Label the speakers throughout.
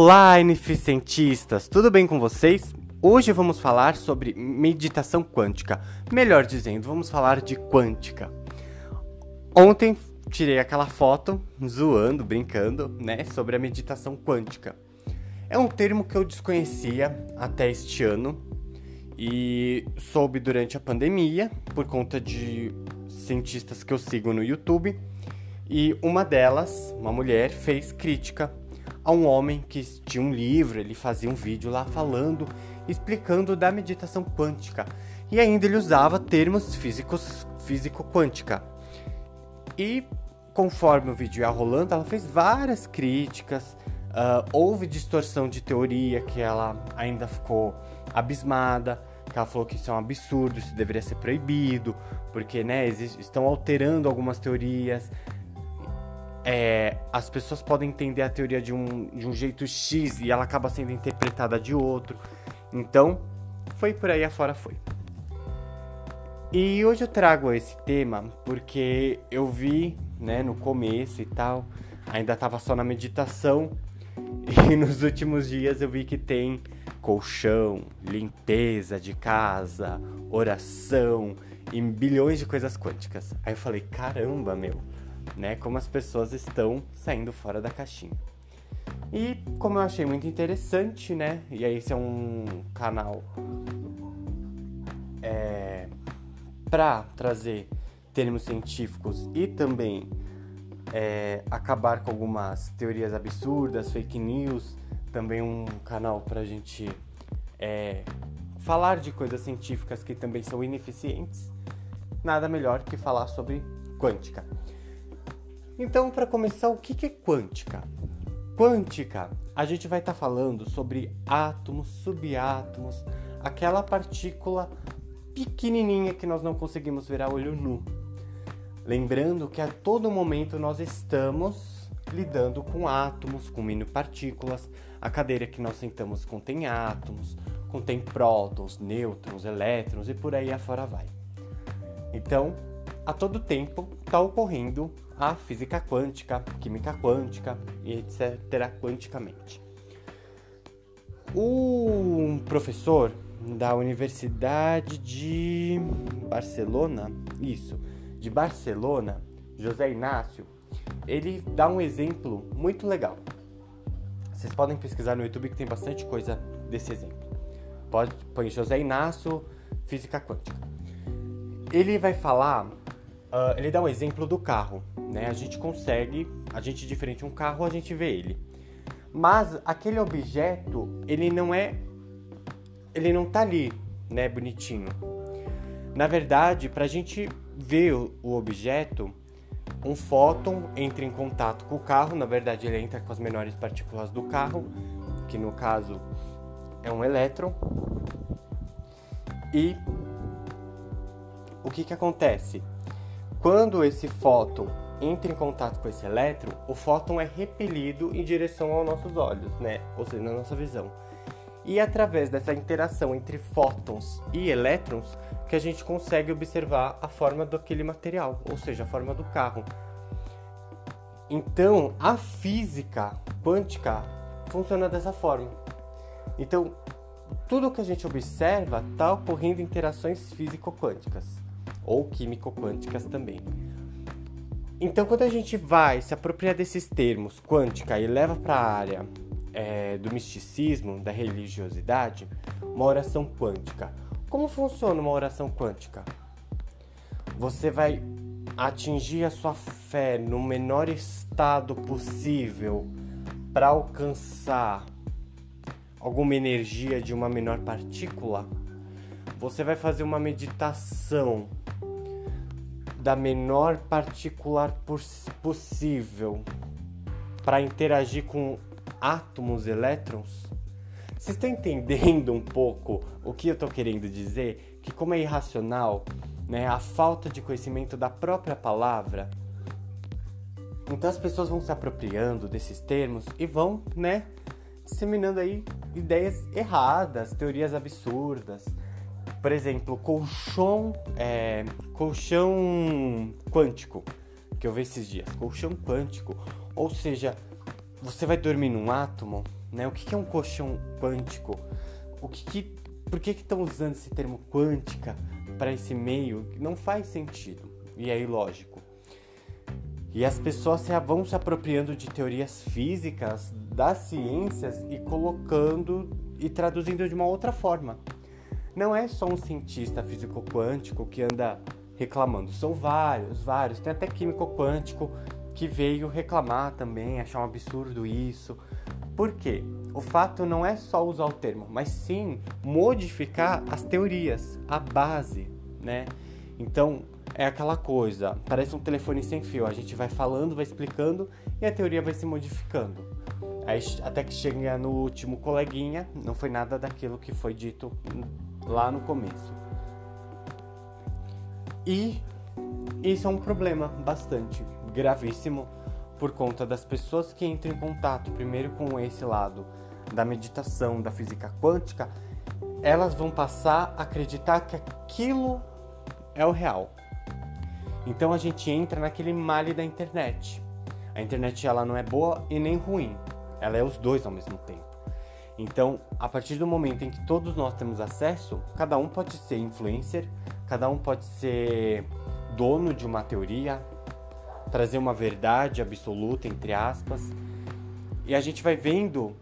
Speaker 1: Olá, ineficientistas! Tudo bem com vocês? Hoje vamos falar sobre meditação quântica. Melhor dizendo, vamos falar de quântica. Ontem tirei aquela foto zoando, brincando, né, sobre a meditação quântica. É um termo que eu desconhecia até este ano e soube durante a pandemia por conta de cientistas que eu sigo no YouTube. E uma delas, uma mulher, fez crítica a um homem que tinha um livro, ele fazia um vídeo lá falando, explicando da meditação quântica. E ainda ele usava termos físicos, físico-quântica. E conforme o vídeo ia rolando, ela fez várias críticas. Uh, houve distorção de teoria que ela ainda ficou abismada. Que ela falou que isso é um absurdo, isso deveria ser proibido, porque né, estão alterando algumas teorias é, as pessoas podem entender a teoria de um, de um jeito X e ela acaba sendo interpretada de outro. Então, foi por aí afora foi. E hoje eu trago esse tema porque eu vi, né, no começo e tal, ainda tava só na meditação e nos últimos dias eu vi que tem colchão, limpeza de casa, oração e bilhões de coisas quânticas. Aí eu falei, caramba, meu, né? Como as pessoas estão saindo fora da caixinha. E como eu achei muito interessante, né? E aí esse é um canal é, para trazer termos científicos e também é, acabar com algumas teorias absurdas, fake news, também um canal para a gente é, falar de coisas científicas que também são ineficientes. Nada melhor que falar sobre quântica. Então, para começar, o que é quântica? Quântica, a gente vai estar tá falando sobre átomos, subátomos, aquela partícula pequenininha que nós não conseguimos ver a olho nu. Lembrando que a todo momento nós estamos lidando com átomos, com mini-partículas. A cadeira que nós sentamos contém átomos, contém prótons, nêutrons, elétrons e por aí afora vai. Então, a todo tempo está ocorrendo a física quântica, química quântica e etc. quanticamente. O professor da Universidade de Barcelona, isso, de Barcelona, José Inácio, ele dá um exemplo muito legal. Vocês podem pesquisar no YouTube que tem bastante coisa desse exemplo. Pode põe José Inácio, física quântica. Ele vai falar Uh, ele dá um exemplo do carro, né? A gente consegue, a gente diferente um carro, a gente vê ele. Mas aquele objeto, ele não é ele não tá ali, né, bonitinho. Na verdade, para a gente ver o, o objeto, um fóton entra em contato com o carro, na verdade ele entra com as menores partículas do carro, que no caso é um elétron. E o que que acontece? Quando esse fóton entra em contato com esse elétron, o fóton é repelido em direção aos nossos olhos, né? Ou seja, na nossa visão. E é através dessa interação entre fótons e elétrons que a gente consegue observar a forma daquele material, ou seja, a forma do carro. Então, a física quântica funciona dessa forma. Então, tudo que a gente observa está ocorrendo interações físico-quânticas ou químico-quânticas também. Então, quando a gente vai se apropriar desses termos quântica e leva para a área é, do misticismo, da religiosidade, uma oração quântica. Como funciona uma oração quântica? Você vai atingir a sua fé no menor estado possível para alcançar alguma energia de uma menor partícula. Você vai fazer uma meditação da menor particular possível para interagir com átomos, elétrons? Vocês estão entendendo um pouco o que eu estou querendo dizer? Que como é irracional, né, a falta de conhecimento da própria palavra, então as pessoas vão se apropriando desses termos e vão, né, disseminando aí ideias erradas, teorias absurdas. Por exemplo, colchão, é, colchão quântico, que eu vi esses dias. Colchão quântico. Ou seja, você vai dormir num átomo, né? O que é um colchão quântico? O que, que por que estão usando esse termo quântica para esse meio? Não faz sentido e é ilógico. E as pessoas vão se apropriando de teorias físicas, das ciências e colocando e traduzindo de uma outra forma. Não é só um cientista físico quântico que anda reclamando, são vários, vários. Tem até químico quântico que veio reclamar também, achar um absurdo isso. Por quê? O fato não é só usar o termo, mas sim modificar as teorias, a base, né? Então, é aquela coisa, parece um telefone sem fio, a gente vai falando, vai explicando e a teoria vai se modificando. Aí, até que chega no último coleguinha, não foi nada daquilo que foi dito lá no começo. E isso é um problema bastante gravíssimo por conta das pessoas que entram em contato primeiro com esse lado da meditação, da física quântica, elas vão passar a acreditar que aquilo é o real. Então a gente entra naquele male da internet. A internet ela não é boa e nem ruim, ela é os dois ao mesmo tempo. Então, a partir do momento em que todos nós temos acesso, cada um pode ser influencer, cada um pode ser dono de uma teoria, trazer uma verdade absoluta, entre aspas. E a gente vai vendo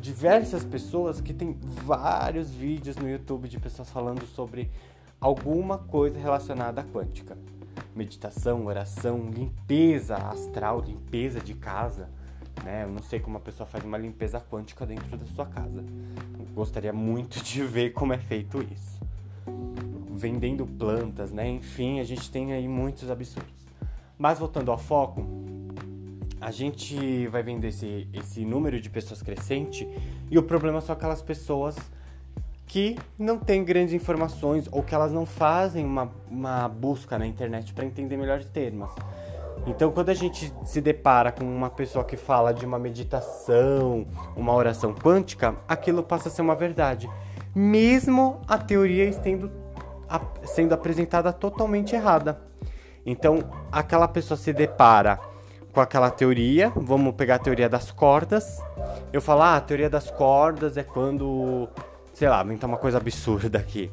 Speaker 1: diversas pessoas que tem vários vídeos no YouTube de pessoas falando sobre alguma coisa relacionada à quântica. Meditação, oração, limpeza astral, limpeza de casa. Né? Eu não sei como a pessoa faz uma limpeza quântica dentro da sua casa. Gostaria muito de ver como é feito isso. Vendendo plantas, né? Enfim, a gente tem aí muitos absurdos. Mas voltando ao foco, a gente vai vendo esse, esse número de pessoas crescente e o problema são aquelas pessoas que não têm grandes informações ou que elas não fazem uma, uma busca na internet para entender melhores termos. Então, quando a gente se depara com uma pessoa que fala de uma meditação, uma oração quântica, aquilo passa a ser uma verdade, mesmo a teoria estendo, a, sendo apresentada totalmente errada. Então, aquela pessoa se depara com aquela teoria, vamos pegar a teoria das cordas. Eu falo, ah, a teoria das cordas é quando, sei lá, inventar uma coisa absurda aqui.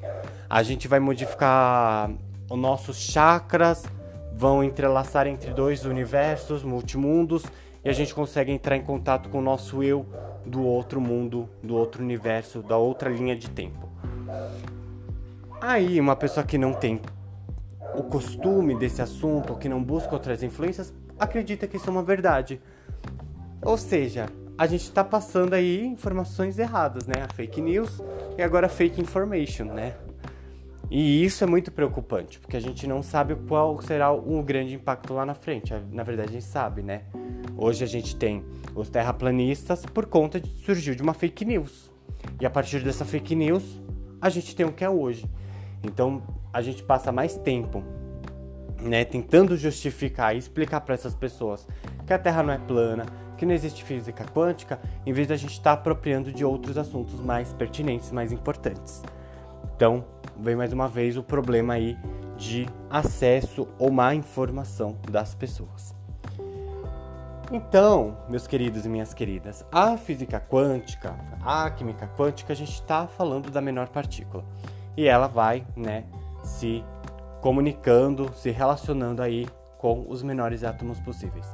Speaker 1: A gente vai modificar os nossos chakras, vão entrelaçar entre dois universos, multimundos, e a gente consegue entrar em contato com o nosso eu do outro mundo, do outro universo, da outra linha de tempo. Aí, uma pessoa que não tem o costume desse assunto, que não busca outras influências, acredita que isso é uma verdade. Ou seja, a gente está passando aí informações erradas, né? A fake news e agora a fake information, né? E isso é muito preocupante, porque a gente não sabe qual será o grande impacto lá na frente. Na verdade, a gente sabe, né? Hoje a gente tem os terraplanistas por conta de surgiu de uma fake news. E a partir dessa fake news, a gente tem o que é hoje. Então, a gente passa mais tempo né, tentando justificar e explicar para essas pessoas que a Terra não é plana, que não existe física quântica, em vez da gente estar tá apropriando de outros assuntos mais pertinentes, mais importantes. Então, vem mais uma vez o problema aí de acesso ou má informação das pessoas. Então, meus queridos e minhas queridas, a física quântica, a química quântica, a gente está falando da menor partícula. E ela vai, né, se comunicando, se relacionando aí com os menores átomos possíveis.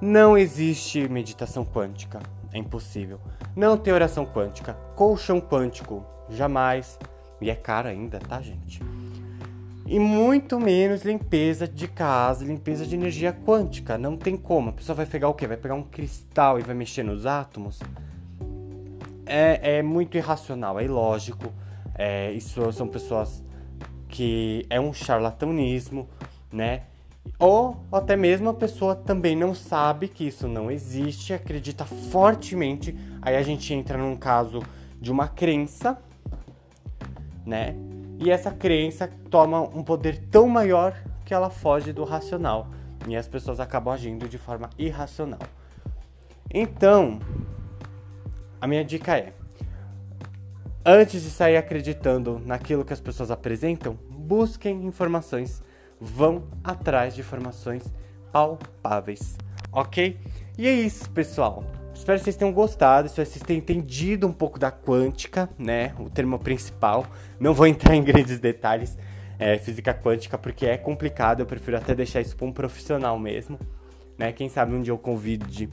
Speaker 1: Não existe meditação quântica, é impossível. Não tem oração quântica, colchão quântico, jamais. E é caro ainda, tá, gente? E muito menos limpeza de casa, limpeza de energia quântica. Não tem como. A pessoa vai pegar o quê? Vai pegar um cristal e vai mexer nos átomos? É, é muito irracional, é ilógico. É, isso são pessoas que é um charlatanismo, né? Ou até mesmo a pessoa também não sabe que isso não existe, acredita fortemente. Aí a gente entra num caso de uma crença, né? E essa crença toma um poder tão maior que ela foge do racional. E as pessoas acabam agindo de forma irracional. Então, a minha dica é: Antes de sair acreditando naquilo que as pessoas apresentam, busquem informações, vão atrás de informações palpáveis, ok? E é isso, pessoal. Espero que vocês tenham gostado, espero que vocês tenham entendido um pouco da quântica, né? O termo principal. Não vou entrar em grandes detalhes é, física quântica porque é complicado, eu prefiro até deixar isso para um profissional mesmo, né? Quem sabe um dia eu convide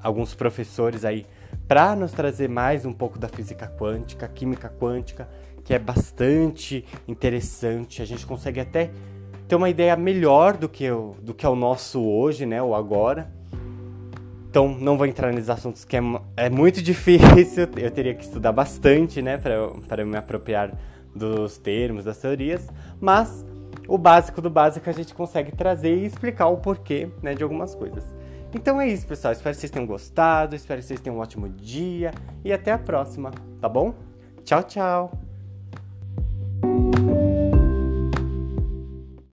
Speaker 1: alguns professores aí para nos trazer mais um pouco da física quântica, química quântica, que é bastante interessante. A gente consegue até ter uma ideia melhor do que, o, do que é o nosso hoje, né? O agora. Então, não vou entrar nesses assuntos que é, é muito difícil, eu teria que estudar bastante, né, para me apropriar dos termos, das teorias, mas o básico do básico a gente consegue trazer e explicar o porquê, né, de algumas coisas. Então é isso, pessoal. Espero que vocês tenham gostado, espero que vocês tenham um ótimo dia e até a próxima, tá bom? Tchau, tchau!